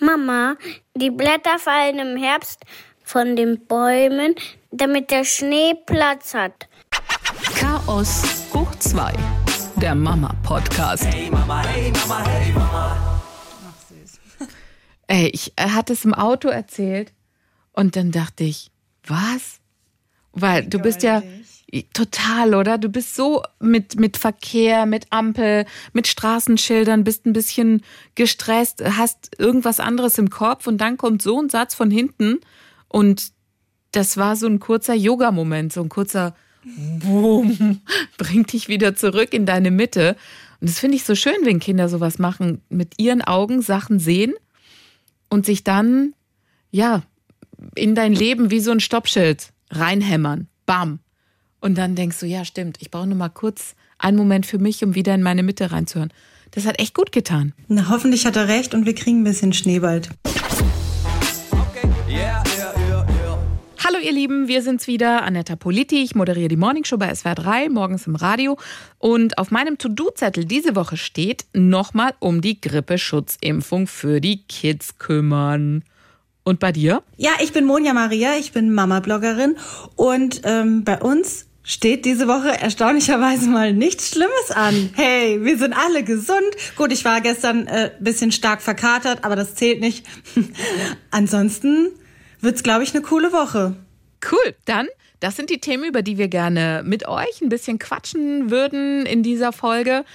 Mama, die Blätter fallen im Herbst von den Bäumen, damit der Schnee Platz hat. Chaos hoch 2, der Mama-Podcast. Hey Mama, hey Mama, hey Mama. Ey, ich er hat es im Auto erzählt und dann dachte ich, was? Weil du bist ja total, oder? Du bist so mit, mit Verkehr, mit Ampel, mit Straßenschildern, bist ein bisschen gestresst, hast irgendwas anderes im Kopf und dann kommt so ein Satz von hinten und das war so ein kurzer Yoga-Moment, so ein kurzer Boom, bringt dich wieder zurück in deine Mitte. Und das finde ich so schön, wenn Kinder sowas machen, mit ihren Augen Sachen sehen und sich dann, ja, in dein Leben wie so ein Stoppschild reinhämmern. Bam. Und dann denkst du, ja, stimmt, ich brauche nur mal kurz einen Moment für mich, um wieder in meine Mitte reinzuhören. Das hat echt gut getan. Na, hoffentlich hat er recht und wir kriegen ein bisschen Schnee bald. Okay, yeah, yeah, yeah. Hallo ihr Lieben, wir sind's wieder, Anetta Politi. Ich moderiere die Morningshow bei SWR 3, morgens im Radio. Und auf meinem To-Do-Zettel diese Woche steht, nochmal um die Grippeschutzimpfung für die Kids kümmern. Und bei dir? Ja, ich bin Monja Maria, ich bin Mama-Bloggerin und ähm, bei uns steht diese Woche erstaunlicherweise mal nichts Schlimmes an. Hey, wir sind alle gesund. Gut, ich war gestern äh, bisschen stark verkatert, aber das zählt nicht. Ansonsten wird's, glaube ich, eine coole Woche. Cool, dann, das sind die Themen, über die wir gerne mit euch ein bisschen quatschen würden in dieser Folge.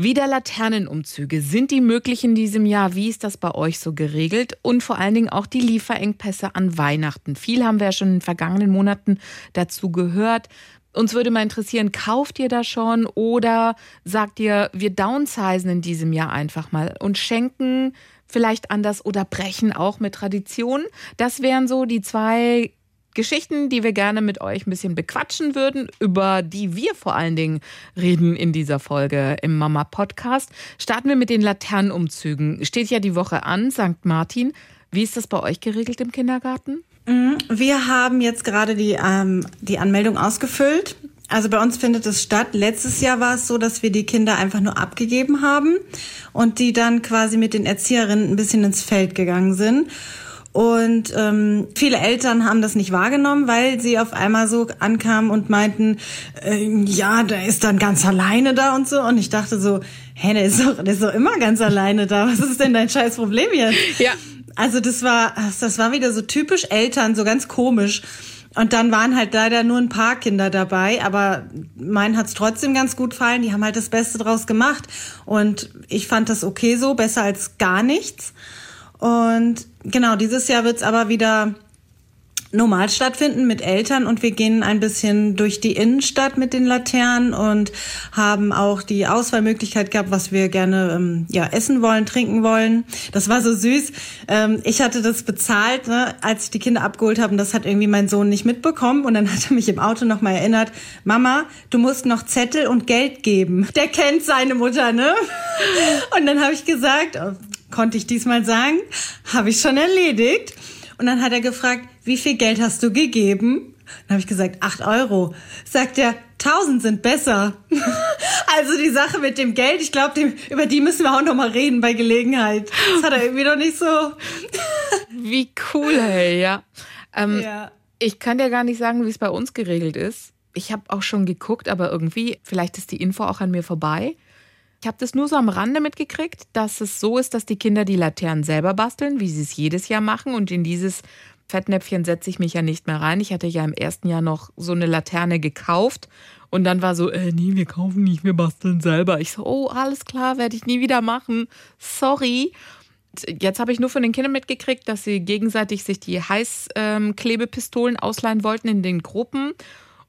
Wieder Laternenumzüge. Sind die möglich in diesem Jahr? Wie ist das bei euch so geregelt? Und vor allen Dingen auch die Lieferengpässe an Weihnachten. Viel haben wir ja schon in den vergangenen Monaten dazu gehört. Uns würde mal interessieren, kauft ihr da schon oder sagt ihr, wir downsizen in diesem Jahr einfach mal und schenken vielleicht anders oder brechen auch mit Traditionen? Das wären so die zwei Geschichten, die wir gerne mit euch ein bisschen bequatschen würden, über die wir vor allen Dingen reden in dieser Folge im Mama Podcast. Starten wir mit den Laternenumzügen. Steht ja die Woche an, St. Martin. Wie ist das bei euch geregelt im Kindergarten? Wir haben jetzt gerade die, ähm, die Anmeldung ausgefüllt. Also bei uns findet es statt. Letztes Jahr war es so, dass wir die Kinder einfach nur abgegeben haben und die dann quasi mit den Erzieherinnen ein bisschen ins Feld gegangen sind. Und ähm, viele Eltern haben das nicht wahrgenommen, weil sie auf einmal so ankamen und meinten, äh, ja, der ist dann ganz alleine da und so. Und ich dachte so, hä, der ist doch, der ist doch immer ganz alleine da. Was ist denn dein scheiß Problem jetzt? Ja. Also das war, das war wieder so typisch Eltern, so ganz komisch. Und dann waren halt leider nur ein paar Kinder dabei, aber meinen hat's trotzdem ganz gut gefallen. Die haben halt das Beste draus gemacht. Und ich fand das okay so, besser als gar nichts. Und genau, dieses Jahr wird's aber wieder normal stattfinden mit Eltern und wir gehen ein bisschen durch die Innenstadt mit den Laternen und haben auch die Auswahlmöglichkeit gehabt, was wir gerne ähm, ja essen wollen, trinken wollen. Das war so süß. Ähm, ich hatte das bezahlt, ne, als ich die Kinder abgeholt habe. Und das hat irgendwie mein Sohn nicht mitbekommen und dann hat er mich im Auto noch mal erinnert: Mama, du musst noch Zettel und Geld geben. Der kennt seine Mutter, ne? Und dann habe ich gesagt, konnte ich diesmal sagen, habe ich schon erledigt. Und dann hat er gefragt, wie viel Geld hast du gegeben? Dann habe ich gesagt, acht Euro. Sagt er, tausend sind besser. also die Sache mit dem Geld, ich glaube, über die müssen wir auch noch mal reden bei Gelegenheit. Das hat er irgendwie noch nicht so. Wie cool, hey, ja. Ähm, ja. Ich kann dir gar nicht sagen, wie es bei uns geregelt ist. Ich habe auch schon geguckt, aber irgendwie, vielleicht ist die Info auch an mir vorbei. Ich habe das nur so am Rande mitgekriegt, dass es so ist, dass die Kinder die Laternen selber basteln, wie sie es jedes Jahr machen. Und in dieses Fettnäpfchen setze ich mich ja nicht mehr rein. Ich hatte ja im ersten Jahr noch so eine Laterne gekauft. Und dann war so, äh, nee, wir kaufen nicht, wir basteln selber. Ich so, oh, alles klar, werde ich nie wieder machen. Sorry. Jetzt habe ich nur von den Kindern mitgekriegt, dass sie gegenseitig sich die Heißklebepistolen ausleihen wollten in den Gruppen.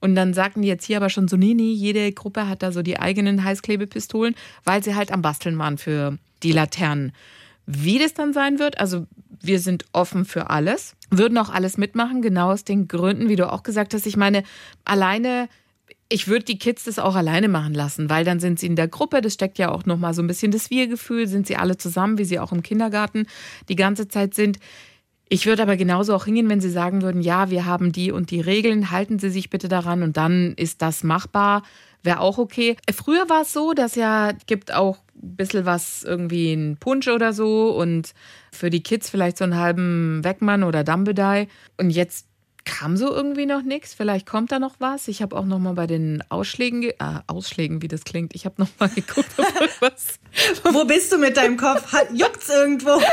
Und dann sagten die jetzt hier aber schon so, nee, nee, jede Gruppe hat da so die eigenen Heißklebepistolen, weil sie halt am Basteln waren für die Laternen. Wie das dann sein wird, also wir sind offen für alles, würden auch alles mitmachen, genau aus den Gründen, wie du auch gesagt hast. Ich meine, alleine ich würde die Kids das auch alleine machen lassen, weil dann sind sie in der Gruppe, das steckt ja auch nochmal so ein bisschen das Wir-Gefühl, sind sie alle zusammen, wie sie auch im Kindergarten die ganze Zeit sind. Ich würde aber genauso auch hingehen, wenn Sie sagen würden, ja, wir haben die und die Regeln, halten Sie sich bitte daran und dann ist das machbar. wäre auch okay. Früher war es so, dass ja gibt auch ein bisschen was, irgendwie ein Punsch oder so und für die Kids vielleicht so einen halben Wegmann oder Dumbledore. Und jetzt kam so irgendwie noch nichts. Vielleicht kommt da noch was. Ich habe auch noch mal bei den Ausschlägen, äh, Ausschlägen, wie das klingt. Ich habe noch mal geguckt, ob irgendwas. Wo bist du mit deinem Kopf? Hat- Juckt's irgendwo?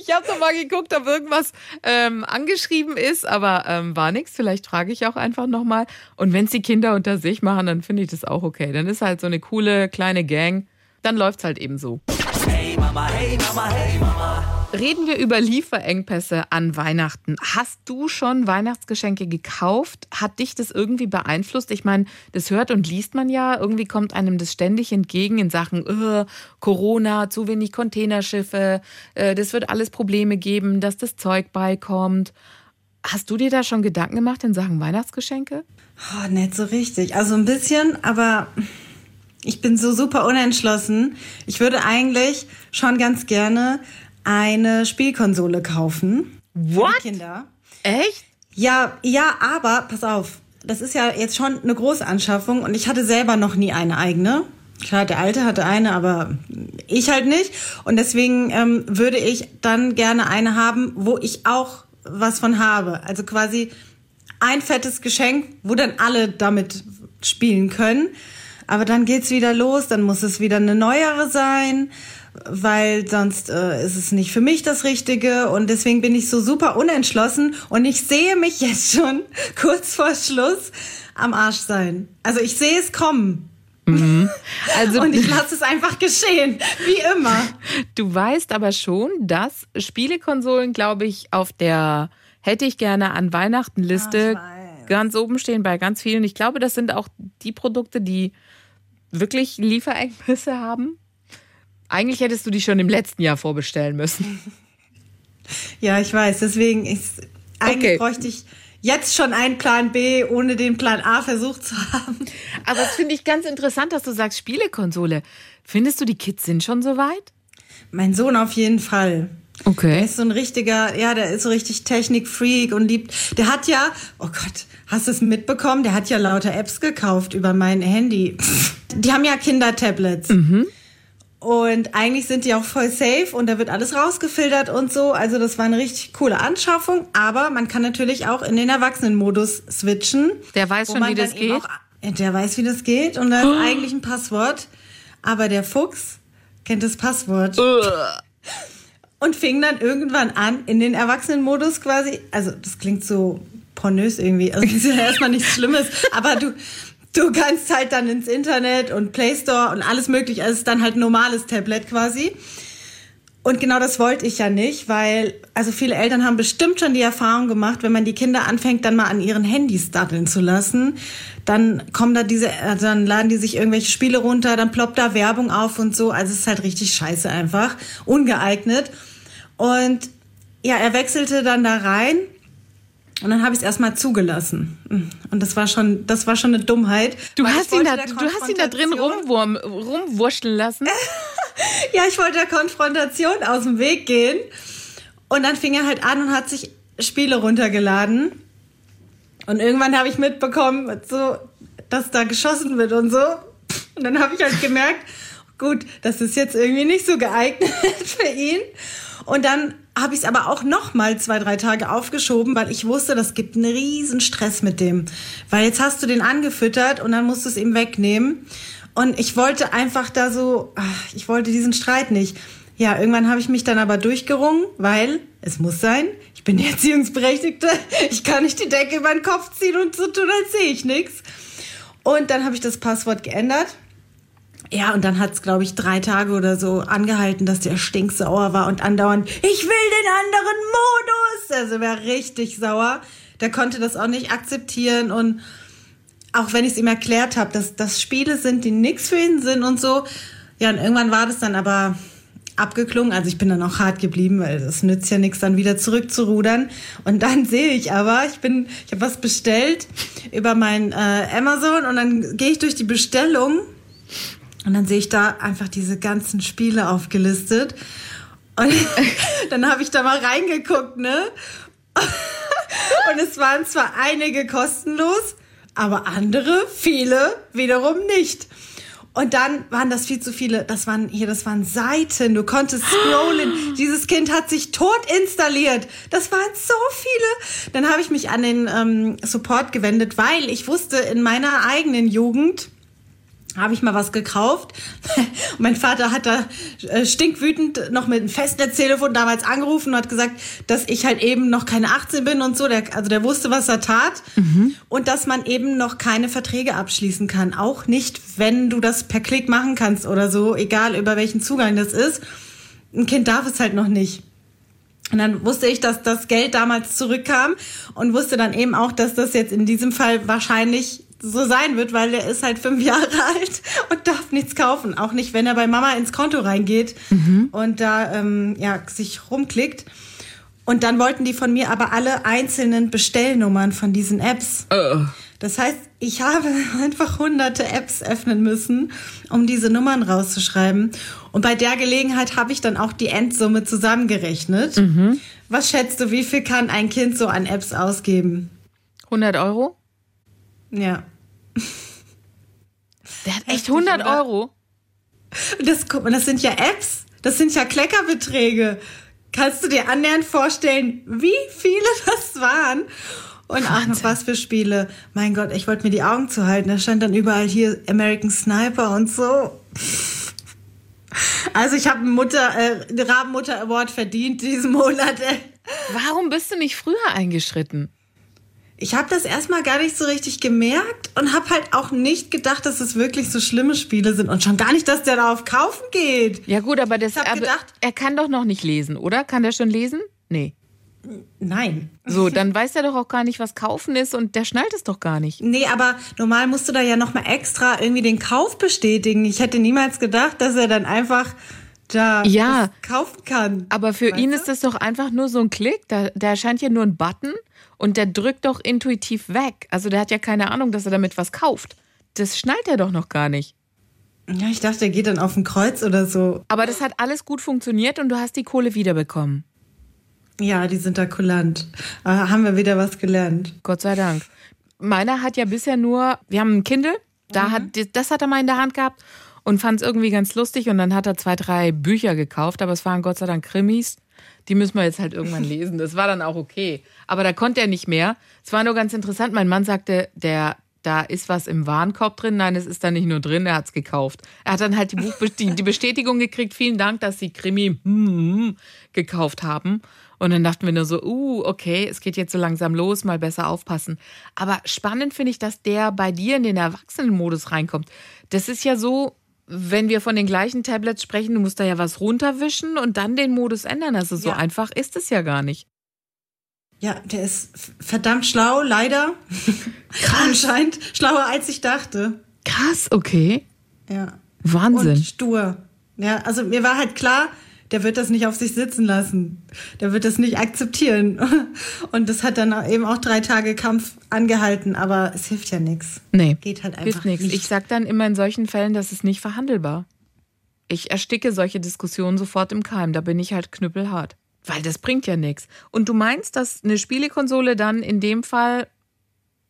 Ich habe noch mal geguckt, ob irgendwas ähm, angeschrieben ist, aber ähm, war nichts. Vielleicht frage ich auch einfach noch mal. Und wenn es die Kinder unter sich machen, dann finde ich das auch okay. Dann ist halt so eine coole kleine Gang. Dann läuft's halt eben so. Hey Mama, hey Mama, hey Mama. Reden wir über Lieferengpässe an Weihnachten. Hast du schon Weihnachtsgeschenke gekauft? Hat dich das irgendwie beeinflusst? Ich meine, das hört und liest man ja. Irgendwie kommt einem das ständig entgegen in Sachen äh, Corona, zu wenig Containerschiffe. Äh, das wird alles Probleme geben, dass das Zeug beikommt. Hast du dir da schon Gedanken gemacht in Sachen Weihnachtsgeschenke? Oh, nicht so richtig. Also ein bisschen, aber ich bin so super unentschlossen. Ich würde eigentlich schon ganz gerne eine Spielkonsole kaufen. What? Für Kinder. Echt? Ja, ja, aber pass auf. Das ist ja jetzt schon eine große Anschaffung und ich hatte selber noch nie eine eigene. Klar, der Alte hatte eine, aber ich halt nicht. Und deswegen ähm, würde ich dann gerne eine haben, wo ich auch was von habe. Also quasi ein fettes Geschenk, wo dann alle damit spielen können. Aber dann geht's wieder los, dann muss es wieder eine neuere sein, weil sonst äh, ist es nicht für mich das Richtige. Und deswegen bin ich so super unentschlossen und ich sehe mich jetzt schon kurz vor Schluss am Arsch sein. Also ich sehe es kommen. Also Und ich lasse es einfach geschehen, wie immer. Du weißt aber schon, dass Spielekonsolen, glaube ich, auf der hätte ich gerne an Weihnachten Liste weiß. ganz oben stehen bei ganz vielen. Ich glaube, das sind auch die Produkte, die wirklich Lieferengpässe haben. Eigentlich hättest du die schon im letzten Jahr vorbestellen müssen. Ja, ich weiß. Deswegen ist eigentlich Okay. bräuchte ich jetzt schon einen Plan B, ohne den Plan A versucht zu haben. Aber das finde ich ganz interessant, dass du sagst Spielekonsole. Findest du, die Kids sind schon so weit? Mein Sohn auf jeden Fall. Der Okay. ist so ein richtiger, ja, der ist so richtig Technikfreak und liebt. Der hat ja, oh Gott, hast du es mitbekommen? Der hat ja lauter Apps gekauft über mein Handy. Die haben ja Kindertablets. Und eigentlich sind die auch voll safe und da wird alles rausgefiltert und so. Also das war eine richtig coole Anschaffung. Aber man kann natürlich auch in den Erwachsenenmodus switchen. Der weiß schon, wie das geht? Auch, der weiß, wie das geht und da ist eigentlich ein Passwort. Aber der Fuchs kennt das Passwort und fing dann irgendwann an in den Erwachsenenmodus quasi. Also das klingt so pornös irgendwie. Also das ist ja erstmal nichts Schlimmes, aber du du kannst halt dann ins Internet und Play Store und alles mögliche. Also es ist dann halt ein normales Tablet quasi. Und genau das wollte ich ja nicht, weil also viele Eltern haben bestimmt schon die Erfahrung gemacht, wenn man die Kinder anfängt, dann mal an ihren Handys daddeln zu lassen, dann kommen da diese, äh, dann laden die sich irgendwelche Spiele runter, dann ploppt da Werbung auf und so. Also es ist halt richtig scheiße einfach, ungeeignet. Und ja, er wechselte dann da rein und dann habe ich es erstmal zugelassen. Und das war schon, das war schon eine Dummheit. Du hast, ihn da, du hast ihn da drin rumwurm, rumwurschteln lassen. Ja, ich wollte der Konfrontation aus dem Weg gehen. Und dann fing er halt an und hat sich Spiele runtergeladen. Und irgendwann habe ich mitbekommen, so, dass da geschossen wird und so. Und dann habe ich halt gemerkt, gut, das ist jetzt irgendwie nicht so geeignet für ihn. Und dann habe ich es aber auch noch mal zwei, drei Tage aufgeschoben, weil ich wusste, das gibt einen riesen Stress mit dem. Weil jetzt hast du den angefüttert und dann musst du es ihm wegnehmen. Und ich wollte einfach da so, ach, ich wollte diesen Streit nicht. Ja, irgendwann habe ich mich dann aber durchgerungen, weil es muss sein, ich bin die Erziehungsberechtigte, ich kann nicht die Decke über den Kopf ziehen und so tun, als sehe ich nichts. Und dann habe ich das Passwort geändert. Ja, und dann hat's, glaube ich, drei Tage oder so angehalten, dass der stinksauer war und andauernd, ich will den anderen Modus. Also war richtig sauer. Der konnte das auch nicht akzeptieren und auch wenn ich es ihm erklärt habe, dass das Spiele sind, die nix für ihn sind und so. Ja, und irgendwann war das dann aber abgeklungen. Also ich bin dann auch hart geblieben, weil es nützt ja nichts, dann wieder zurückzurudern. Und dann sehe ich aber, ich bin, ich habe was bestellt über mein äh, Amazon und dann gehe ich durch die Bestellung und dann sehe ich da einfach diese ganzen Spiele aufgelistet. Und dann habe ich da mal reingeguckt, ne? Und es waren zwar einige kostenlos, aber andere, viele wiederum nicht. Und dann waren das viel zu viele, das waren hier, das waren Seiten, du konntest scrollen. Dieses Kind hat sich tot installiert. Das waren so viele. Dann habe ich mich an den ähm, Support gewendet, weil ich wusste in meiner eigenen Jugend, habe ich mal was gekauft. Und mein Vater hat da äh, stinkwütend noch mit einem Festnetztelefon damals angerufen und hat gesagt, dass ich halt eben noch keine 18 bin und so. Der, also der wusste, was er tat. Mhm. Und dass man eben noch keine Verträge abschließen kann. Auch nicht, wenn du das per Klick machen kannst oder so, egal über welchen Zugang das ist. Ein Kind darf es halt noch nicht. Und dann wusste ich, dass das Geld damals zurückkam und wusste dann eben auch, dass das jetzt in diesem Fall wahrscheinlich so sein wird, weil er ist halt fünf Jahre alt und darf nichts kaufen. Auch nicht, wenn er bei Mama ins Konto reingeht mhm. und da ähm, ja, sich rumklickt. Und dann wollten die von mir aber alle einzelnen Bestellnummern von diesen Apps. Uh. Das heißt, ich habe einfach hunderte Apps öffnen müssen, um diese Nummern rauszuschreiben. Und bei der Gelegenheit habe ich dann auch die Endsumme zusammengerechnet. Mhm. Was schätzt du, wie viel kann ein Kind so an Apps ausgeben? 100 Euro? Ja. Der hat echt 100 Euro. Das, das sind ja Apps. Das sind ja Kleckerbeträge. Kannst du dir annähernd vorstellen, wie viele das waren? Und ach, noch was für Spiele. Mein Gott, ich wollte mir die Augen zuhalten. Da stand dann überall hier American Sniper und so. Also ich habe einen Mutter, äh, Rabenmutter Award verdient diesen Monat. Ey. Warum bist du nicht früher eingeschritten? Ich habe das erstmal gar nicht so richtig gemerkt und habe halt auch nicht gedacht, dass es wirklich so schlimme Spiele sind und schon gar nicht, dass der darauf kaufen geht. Ja gut, aber das, aber gedacht, er kann doch noch nicht lesen, oder? Kann der schon lesen? Nee. Nein. So, dann weiß er doch auch gar nicht, was kaufen ist und der schnallt es doch gar nicht. Nee, aber normal musst du da ja nochmal extra irgendwie den Kauf bestätigen. Ich hätte niemals gedacht, dass er dann einfach da ja, kaufen kann. Aber für ihn du? ist das doch einfach nur so ein Klick. Da, da erscheint ja nur ein Button und der drückt doch intuitiv weg. Also der hat ja keine Ahnung, dass er damit was kauft. Das schnallt er doch noch gar nicht. Ja, ich dachte, er geht dann auf ein Kreuz oder so. Aber das hat alles gut funktioniert und du hast die Kohle wiederbekommen. Ja, die sind da kulant. Aber ah, haben wir wieder was gelernt. Gott sei Dank. Meiner hat ja bisher nur, wir haben ein Kindle, da mhm. hat, das hat er mal in der Hand gehabt und fand es irgendwie ganz lustig und dann hat er zwei, drei Bücher gekauft, aber es waren Gott sei Dank Krimis die müssen wir jetzt halt irgendwann lesen. Das war dann auch okay. Aber da konnte er nicht mehr. Es war nur ganz interessant. Mein Mann sagte, der, da ist was im Warenkorb drin. Nein, es ist da nicht nur drin, er hat es gekauft. Er hat dann halt die, Buch die, die Bestätigung gekriegt. Vielen Dank, dass Sie Krimi hm, gekauft haben. Und dann dachten wir nur so, uh, okay, es geht jetzt so langsam los, mal besser aufpassen. Aber spannend finde ich, dass der bei dir in den Erwachsenenmodus reinkommt. Das ist ja so, wenn wir von den gleichen Tablets sprechen, du musst da ja was runterwischen und dann den Modus ändern. Also so ja. einfach ist es ja gar nicht. Ja, der ist verdammt schlau, leider. Krass. Anscheinend schlauer als ich dachte. Krass, okay. Ja. Wahnsinn. Und stur. Ja, also mir war halt klar, der wird das nicht auf sich sitzen lassen. Der wird das nicht akzeptieren. Und das hat dann eben auch drei Tage Kampf angehalten, aber es hilft ja nichts. Nee. Geht halt einfach nichts. Nicht. Ich sag dann immer in solchen Fällen, das ist nicht verhandelbar. Ich ersticke solche Diskussionen sofort im Keim. Da bin ich halt knüppelhart. Weil das bringt ja nichts. Und du meinst, dass eine Spielekonsole dann in dem Fall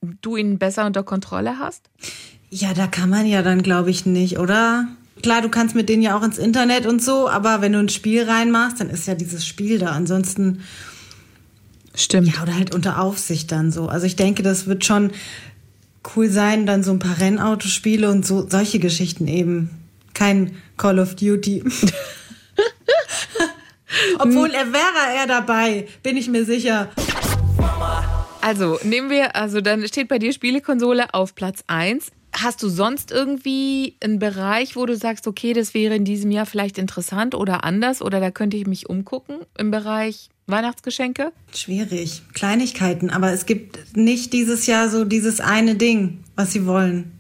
du ihn besser unter Kontrolle hast? Ja, da kann man ja dann, glaube ich, nicht, oder? Klar, du kannst mit denen ja auch ins Internet und so, aber wenn du ein Spiel reinmachst, dann ist ja dieses Spiel da. Ansonsten. Stimmt. Ja, oder halt unter Aufsicht dann so. Also ich denke, das wird schon cool sein, dann so ein paar Rennautospiele und so solche Geschichten eben. Kein Call of Duty. Obwohl er wäre er dabei, bin ich mir sicher. Also, nehmen wir, also dann steht bei dir Spielekonsole auf Platz 1. Hast du sonst irgendwie einen Bereich, wo du sagst, okay, das wäre in diesem Jahr vielleicht interessant oder anders oder da könnte ich mich umgucken im Bereich Weihnachtsgeschenke? Schwierig. Kleinigkeiten, aber es gibt nicht dieses Jahr so dieses eine Ding, was sie wollen.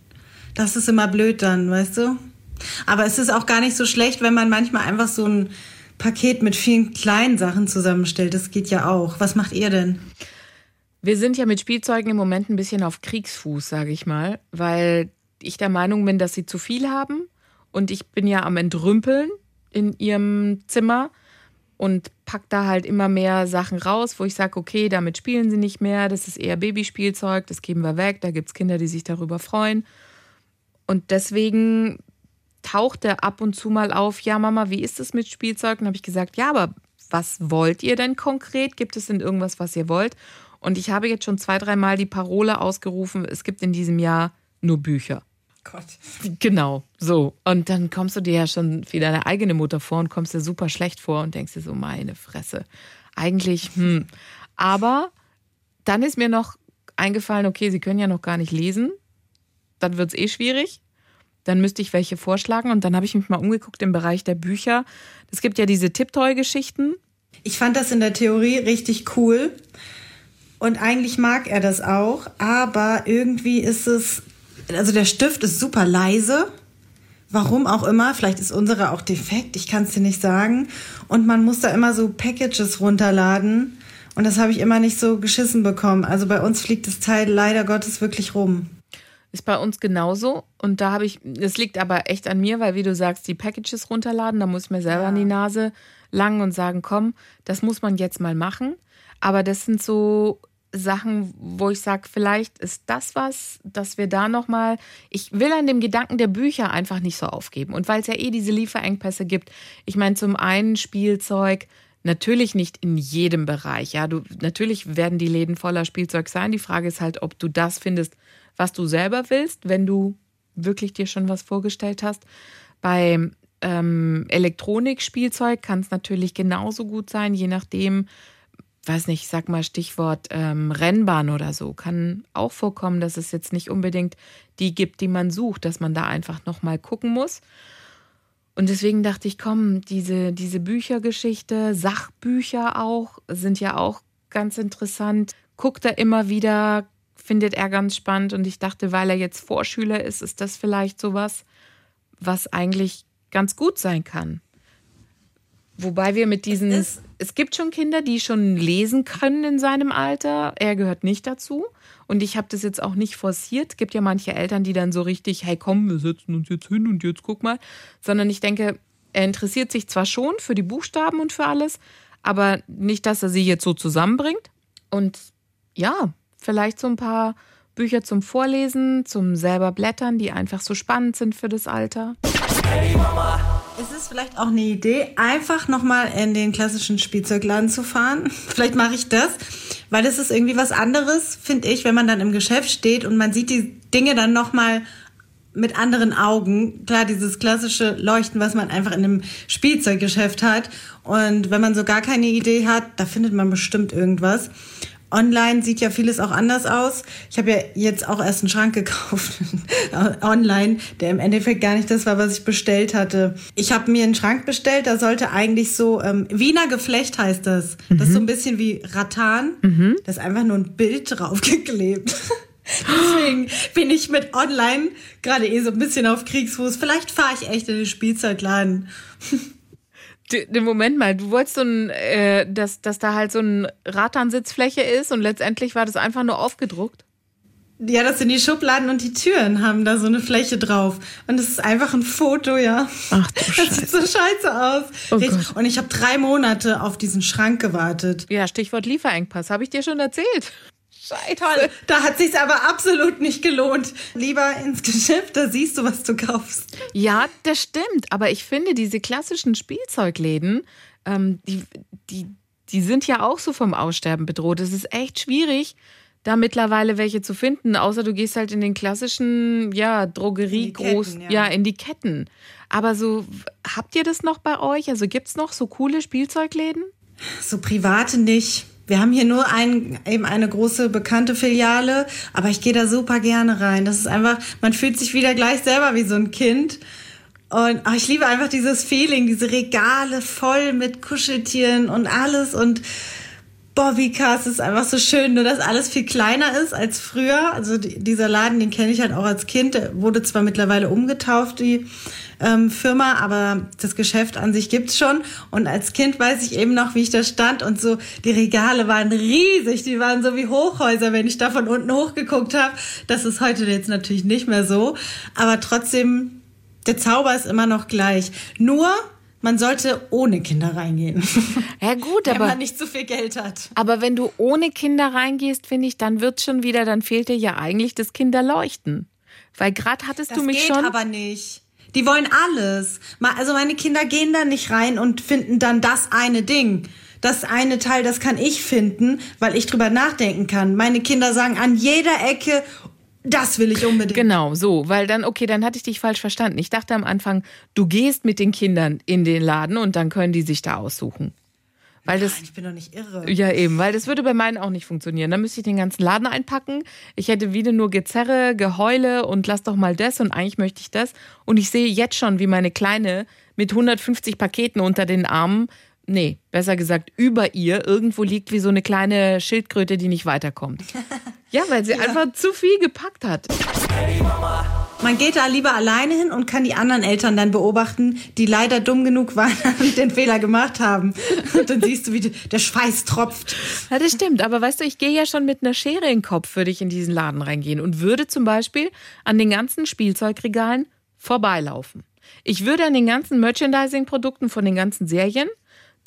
Das ist immer blöd dann, weißt du? Aber es ist auch gar nicht so schlecht, wenn man manchmal einfach so ein Paket mit vielen kleinen Sachen zusammenstellt. Das geht ja auch. Was macht ihr denn? Wir sind ja mit Spielzeugen im Moment ein bisschen auf Kriegsfuß, sage ich mal, weil ich der Meinung bin, dass sie zu viel haben und ich bin ja am Entrümpeln in ihrem Zimmer. und pack da halt immer mehr Sachen raus, wo ich sage, okay, damit spielen sie nicht mehr, das ist eher Babyspielzeug, das geben wir weg, da gibt es Kinder, die sich darüber freuen. Und deswegen taucht er ab und zu mal auf, ja Mama, wie ist es mit Spielzeug? Und habe ich gesagt, ja, aber was wollt ihr denn konkret? Gibt es denn irgendwas, was ihr wollt? Und ich habe jetzt schon zwei, dreimal die Parole ausgerufen, es gibt in diesem Jahr nur Bücher. Gott. Genau, so. Und dann kommst du dir ja schon wie deine eigene Mutter vor und kommst dir super schlecht vor und denkst dir so, meine Fresse. Eigentlich, hm. Aber dann ist mir noch eingefallen, okay, sie können ja noch gar nicht lesen. Dann wird es eh schwierig. Dann müsste ich welche vorschlagen. Und dann habe ich mich mal umgeguckt im Bereich der Bücher. Es gibt ja diese Tipptoy-Geschichten. Ich fand das in der Theorie richtig cool. Und eigentlich mag er das auch. Aber irgendwie ist es also der Stift ist super leise. Warum auch immer, vielleicht ist unsere auch defekt, ich kann es dir nicht sagen. Und man muss da immer so Packages runterladen. Und das habe ich immer nicht so geschissen bekommen. Also bei uns fliegt das Teil leider Gottes wirklich rum. Ist bei uns genauso. Und da habe ich, das liegt aber echt an mir, weil wie du sagst, die Packages runterladen, da muss ich mir selber ja. an die Nase langen und sagen, komm, das muss man jetzt mal machen. Aber das sind so Sachen, wo ich sage, vielleicht ist das was, dass wir da nochmal, ich will an dem Gedanken der Bücher einfach nicht so aufgeben. Und weil es ja eh diese Lieferengpässe gibt, ich meine, zum einen Spielzeug, natürlich nicht in jedem Bereich. Ja, du, natürlich werden die Läden voller Spielzeug sein. Die Frage ist halt, ob du das findest, was du selber willst, wenn du wirklich dir schon was vorgestellt hast. Bei ähm, Elektronikspielzeug kann es natürlich genauso gut sein, je nachdem, weiß nicht, sag mal Stichwort ähm, Rennbahn oder so, kann auch vorkommen, dass es jetzt nicht unbedingt die gibt, die man sucht, dass man da einfach nochmal gucken muss. Und deswegen dachte ich, komm, diese, diese Büchergeschichte, Sachbücher auch, sind ja auch ganz interessant. Guckt er immer wieder, findet er ganz spannend. Und ich dachte, weil er jetzt Vorschüler ist, ist das vielleicht sowas, was eigentlich ganz gut sein kann. Wobei wir mit diesen. Es, es, gibt schon Kinder, die schon lesen können in seinem Alter. Er gehört nicht dazu. Und ich habe das jetzt auch nicht forciert. Es gibt ja manche Eltern, die dann so richtig, hey komm, wir setzen uns jetzt hin und jetzt guck mal. Sondern ich denke, er interessiert sich zwar schon für die Buchstaben und für alles, aber nicht, dass er sie jetzt so zusammenbringt. Und ja, vielleicht so ein paar Bücher zum Vorlesen, zum selber Blättern, die einfach so spannend sind für das Alter. Hey Mama. Es ist vielleicht auch eine Idee, einfach nochmal in den klassischen Spielzeugladen zu fahren. Vielleicht mache ich das, weil es ist irgendwie was anderes, finde ich, wenn man dann im Geschäft steht und man sieht die Dinge dann nochmal mit anderen Augen. Klar, dieses klassische Leuchten, was man einfach in einem Spielzeuggeschäft hat. Und wenn man so gar keine Idee hat, da findet man bestimmt irgendwas. Online sieht ja vieles auch anders aus. Ich habe ja jetzt auch erst einen Schrank gekauft online, der im Endeffekt gar nicht das war, was ich bestellt hatte. Ich habe mir einen Schrank bestellt, da sollte eigentlich so ähm, Wiener Geflecht heißt das. Mhm. Das ist so ein bisschen wie Rattan. Mhm. Da ist einfach nur ein Bild draufgeklebt. Deswegen bin ich mit online gerade eh so ein bisschen auf Kriegsfuß. Vielleicht fahre ich echt in den Spielzeugladen. Den Moment mal, du wolltest so ein, äh, dass, dass da halt so ein Rattan-Sitzfläche ist und letztendlich war das einfach nur aufgedruckt? Ja, das sind die Schubladen und die Türen haben da so eine Fläche drauf. Und das ist einfach ein Foto, ja. Ach du Scheiße. Das sieht so scheiße aus. Oh Gott. Und ich habe drei Monate auf diesen Schrank gewartet. Ja, Stichwort Lieferengpass, habe ich dir schon erzählt. Scheiße. Toll. Da hat sich's aber absolut nicht gelohnt. Lieber ins Geschäft, da siehst du, was du kaufst. Ja, das stimmt. Aber ich finde, diese klassischen Spielzeugläden, ähm, die, die, die sind ja auch so vom Aussterben bedroht. Es ist echt schwierig, da mittlerweile welche zu finden, außer du gehst halt in den klassischen, ja, Drogerie, groß, ja. ja. in die Ketten. Aber so, habt ihr das noch bei euch? Also gibt's noch so coole Spielzeugläden? So private nicht. Wir haben hier nur ein, eben eine große bekannte Filiale, aber ich gehe da super gerne rein. Das ist einfach, man fühlt sich wieder gleich selber wie so ein Kind. Und ach, ich liebe einfach dieses Feeling, diese Regale voll mit Kuscheltieren und alles und Bobbycars ist einfach so schön, nur dass alles viel kleiner ist als früher. Also dieser Laden, den kenne ich halt auch als Kind, der wurde zwar mittlerweile umgetauft, die ähm, Firma, aber das Geschäft an sich gibt's schon. Und als Kind weiß ich eben noch, wie ich da stand und so, die Regale waren riesig, die waren so wie Hochhäuser, wenn ich da von unten hochgeguckt habe. Das ist heute jetzt natürlich nicht mehr so. Aber trotzdem, der Zauber ist immer noch gleich. Nur man sollte ohne Kinder reingehen. Ja gut, Wenn aber man nicht so viel Geld hat. Aber wenn du ohne Kinder reingehst, finde ich, dann wird schon wieder, dann fehlt dir ja eigentlich das Kinderleuchten. Weil gerade hattest Das du mich geht schon. aber nicht. Die wollen alles. Also meine Kinder gehen da nicht rein und finden dann das eine Ding. Das eine Teil, das kann ich finden, weil ich drüber nachdenken kann. Meine Kinder sagen an jeder Ecke, das will ich unbedingt. Genau, so, weil dann, okay, dann hatte ich dich falsch verstanden. Ich dachte am Anfang, du gehst mit den Kindern in den Laden und dann können die sich da aussuchen. Weil das, Nein, ich bin doch nicht irre. ja eben, weil das würde bei meinen auch nicht funktionieren. Dann müsste ich den ganzen Laden einpacken. Ich hätte wieder nur Gezerre, Geheule und lass doch mal das und eigentlich möchte ich das. Und ich sehe jetzt schon, wie meine Kleine mit 150 Paketen unter den Armen, nee, besser gesagt über ihr, irgendwo liegt wie so eine kleine Schildkröte, die nicht weiterkommt. Ja, weil sie einfach zu viel gepackt hat. Man geht da lieber alleine hin und kann die anderen Eltern dann beobachten, die leider dumm genug waren und den Fehler gemacht haben. Und dann siehst du, wie der Schweiß tropft. Ja, das stimmt. Aber weißt du, ich gehe ja schon mit einer Schere im Kopf, würde ich in diesen Laden reingehen und würde zum Beispiel an den ganzen Spielzeugregalen vorbeilaufen. Ich würde an den ganzen Merchandising-Produkten von den ganzen Serien,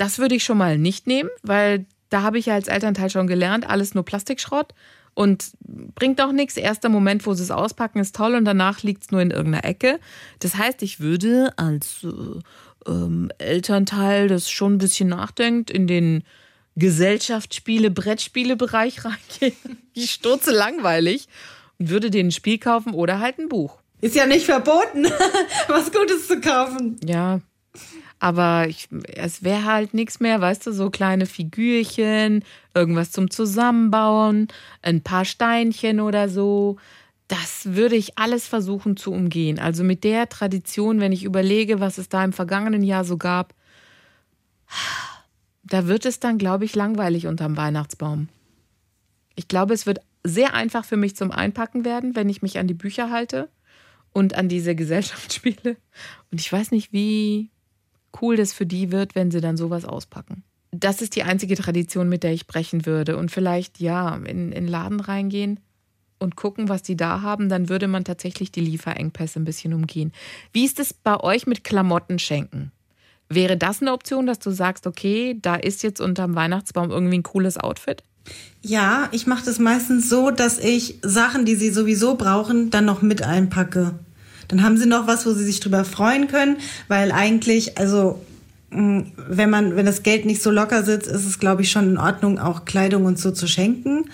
das würde ich schon mal nicht nehmen, weil da habe ich ja als Elternteil schon gelernt, alles nur Plastikschrott und bringt auch nichts. Erster Moment, wo sie es auspacken, ist toll und danach liegt es nur in irgendeiner Ecke. Das heißt, ich würde als äh, ähm, Elternteil, das schon ein bisschen nachdenkt, in den Gesellschaftsspiele, Brettspiele-Bereich reingehen. Die Sturze langweilig und würde den ein Spiel kaufen oder halt ein Buch. Ist ja nicht verboten, was Gutes zu kaufen. Ja, aber ich, es wäre halt nichts mehr, weißt du, so kleine Figürchen, irgendwas zum Zusammenbauen, ein paar Steinchen oder so. Das würde ich alles versuchen zu umgehen. Also mit der Tradition, wenn ich überlege, was es da im vergangenen Jahr so gab, da wird es dann, glaube ich, langweilig unterm Weihnachtsbaum. Ich glaube, es wird sehr einfach für mich zum Einpacken werden, wenn ich mich an die Bücher halte und an diese Gesellschaftsspiele. Und ich weiß nicht, wie cool das für die wird, wenn sie dann sowas auspacken. Das ist die einzige Tradition, mit der ich brechen würde. Und vielleicht, ja, in in den Laden reingehen und gucken, was die da haben, dann würde man tatsächlich die Lieferengpässe ein bisschen umgehen. Wie ist es bei euch mit Klamotten schenken? Wäre das eine Option, dass du sagst, okay, da ist jetzt unterm Weihnachtsbaum irgendwie ein cooles Outfit? Ja, ich mache das meistens so, dass ich Sachen, die sie sowieso brauchen, dann noch mit einpacke. Dann haben sie noch was, wo sie sich drüber freuen können, weil eigentlich, also mh, wenn man, wenn das Geld nicht so locker sitzt, ist es, glaube ich, schon in Ordnung, auch Kleidung und so zu schenken.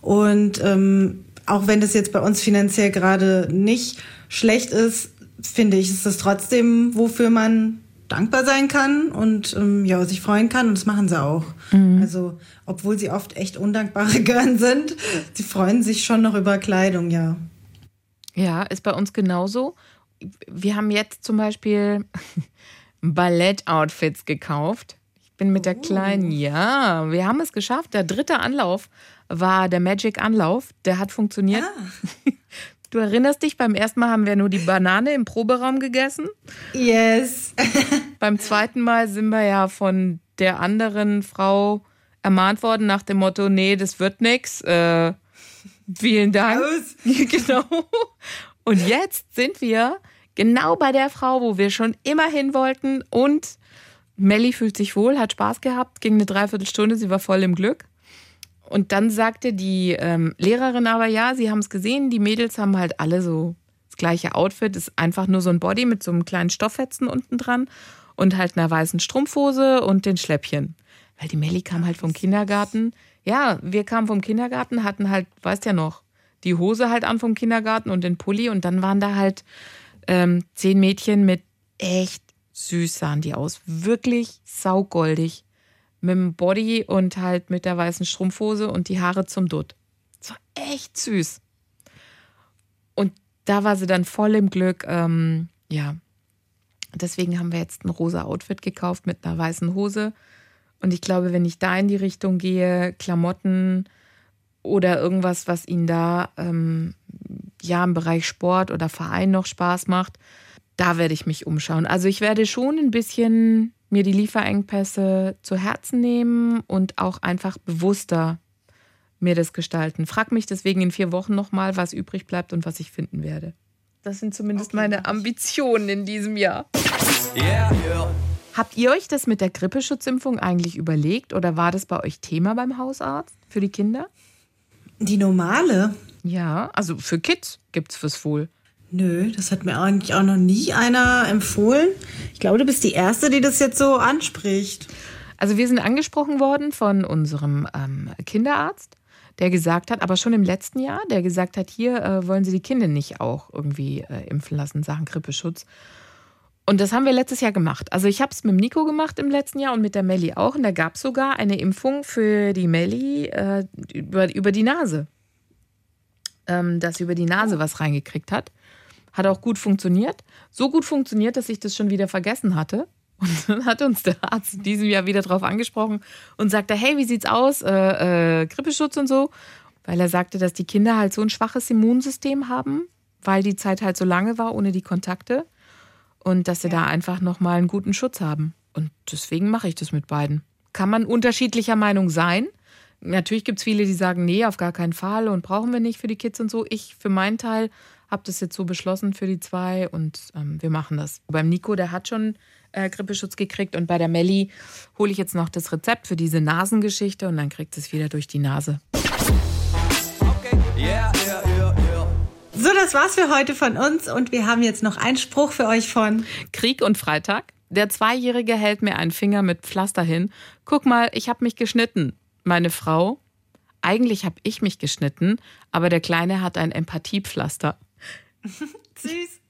Und ähm, auch wenn das jetzt bei uns finanziell gerade nicht schlecht ist, finde ich, ist das trotzdem, wofür man dankbar sein kann und ähm, ja, sich freuen kann. Und das machen sie auch. Also, obwohl sie oft echt undankbare Gören sind, sie freuen sich schon noch über Kleidung, ja. Ja, ist bei uns genauso. Wir haben jetzt zum Beispiel Ballett-Outfits gekauft. Ich bin mit der Kleinen, ja, wir haben es geschafft. Der dritte Anlauf war der Magic-Anlauf. Der hat funktioniert. Du erinnerst dich, beim ersten Mal haben wir nur die Banane im Proberaum gegessen. Yes. Beim zweiten Mal sind wir ja von der anderen Frau ermahnt worden nach dem Motto, nee, das wird nix. Äh, vielen Dank. Aus. genau. Und jetzt sind wir genau bei der Frau, wo wir schon immer hin wollten. Und Melli fühlt sich wohl, hat Spaß gehabt, ging eine Dreiviertelstunde, sie war voll im Glück. Und dann sagte die ähm, Lehrerin aber, ja, sie haben es gesehen, die Mädels haben halt alle so das gleiche Outfit, ist einfach nur so ein Body mit so einem kleinen Stofffetzen unten dran und halt einer weißen Strumpfhose und den Schläppchen. Weil die Melli kam halt vom Kindergarten. Ja, wir kamen vom Kindergarten, hatten halt, weißt ja noch, die Hose halt an vom Kindergarten und den Pulli und dann waren da halt ähm, zehn Mädchen mit echt süß sahen die aus. Wirklich saugoldig. Mit dem Body und halt mit der weißen Strumpfhose und die Haare zum Dutt. Das war echt süß. Und da war sie dann voll im Glück. Ähm, ja, deswegen haben wir jetzt ein rosa Outfit gekauft mit einer weißen Hose. Und ich glaube, wenn ich da in die Richtung gehe, Klamotten oder irgendwas, was ihnen da ähm, ja im Bereich Sport oder Verein noch Spaß macht, da werde ich mich umschauen. Also ich werde schon ein bisschen mir die Lieferengpässe zu Herzen nehmen und auch einfach bewusster mir das gestalten. Frag mich deswegen in vier Wochen nochmal, was übrig bleibt und was ich finden werde. Das sind zumindest meine Ambitionen in diesem Jahr. Yeah, yeah. Habt ihr euch das mit der Grippeschutzimpfung eigentlich überlegt oder war das bei euch Thema beim Hausarzt für die Kinder? Die normale? Ja, also für Kids gibt es fürs Wohl. Nö, das hat mir eigentlich auch noch nie einer empfohlen. Ich glaube, du bist die Erste, die das jetzt so anspricht. Also wir sind angesprochen worden von unserem ähm, Kinderarzt, der gesagt hat, aber schon im letzten Jahr, der gesagt hat, hier äh, wollen Sie die Kinder nicht auch irgendwie äh, impfen lassen, Sachen Grippeschutz. Und das haben wir letztes Jahr gemacht. Also ich habe es mit Nico gemacht im letzten Jahr und mit der Melli auch. Und da gab es sogar eine Impfung für die Melli äh, über, über die Nase. Ähm, dass sie über die Nase was reingekriegt hat. Hat auch gut funktioniert. So gut funktioniert, dass ich das schon wieder vergessen hatte. Und dann hat uns der Arzt in diesem Jahr wieder drauf angesprochen und sagte, hey, wie sieht's aus? Äh, äh, Grippeschutz und so. Weil er sagte, dass die Kinder halt so ein schwaches Immunsystem haben, weil die Zeit halt so lange war ohne die Kontakte und dass sie ja. da einfach nochmal einen guten Schutz haben. Und deswegen mache ich das mit beiden. Kann man unterschiedlicher Meinung sein. Natürlich gibt es viele, die sagen, nee, auf gar keinen Fall und brauchen wir nicht für die Kids und so. Ich für meinen Teil habe das jetzt so beschlossen für die zwei und ähm, wir machen das. Beim Nico, der hat schon äh, Grippeschutz gekriegt und bei der Melli hole ich jetzt noch das Rezept für diese Nasengeschichte und dann kriegt es wieder durch die Nase. Okay, yeah, das war's für heute von uns und wir haben jetzt noch einen Spruch für euch von Krieg und Freitag. Der Zweijährige hält mir einen Finger mit Pflaster hin. Guck mal, ich habe mich geschnitten. Meine Frau, eigentlich habe ich mich geschnitten, aber der Kleine hat ein Empathiepflaster. Süß.